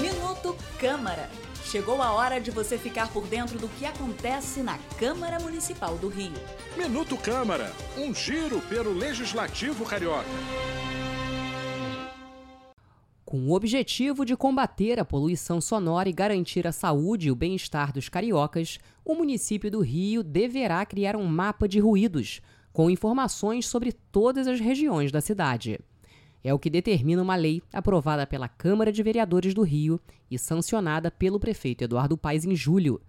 Minuto Câmara. Chegou a hora de você ficar por dentro do que acontece na Câmara Municipal do Rio. Minuto Câmara, um giro pelo Legislativo Carioca. Com o objetivo de combater a poluição sonora e garantir a saúde e o bem-estar dos cariocas, o município do Rio deverá criar um mapa de ruídos, com informações sobre todas as regiões da cidade. É o que determina uma lei aprovada pela Câmara de Vereadores do Rio e sancionada pelo prefeito Eduardo Paes em julho.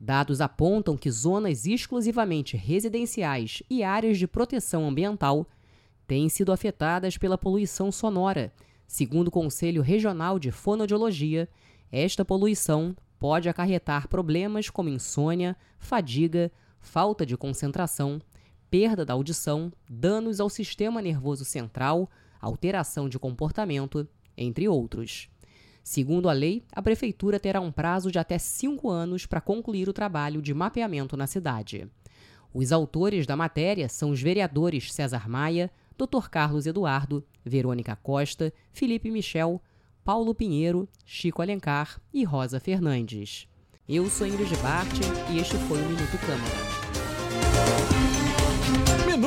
Dados apontam que zonas exclusivamente residenciais e áreas de proteção ambiental têm sido afetadas pela poluição sonora Segundo o Conselho Regional de Fonoaudiologia, esta poluição pode acarretar problemas como insônia, fadiga, falta de concentração, perda da audição, danos ao sistema nervoso central, alteração de comportamento, entre outros. Segundo a lei, a Prefeitura terá um prazo de até cinco anos para concluir o trabalho de mapeamento na cidade. Os autores da matéria são os vereadores César Maia, Dr. Carlos Eduardo, Verônica Costa, Felipe Michel, Paulo Pinheiro, Chico Alencar e Rosa Fernandes. Eu sou Ingrid Bart e este foi o Minuto Câmara.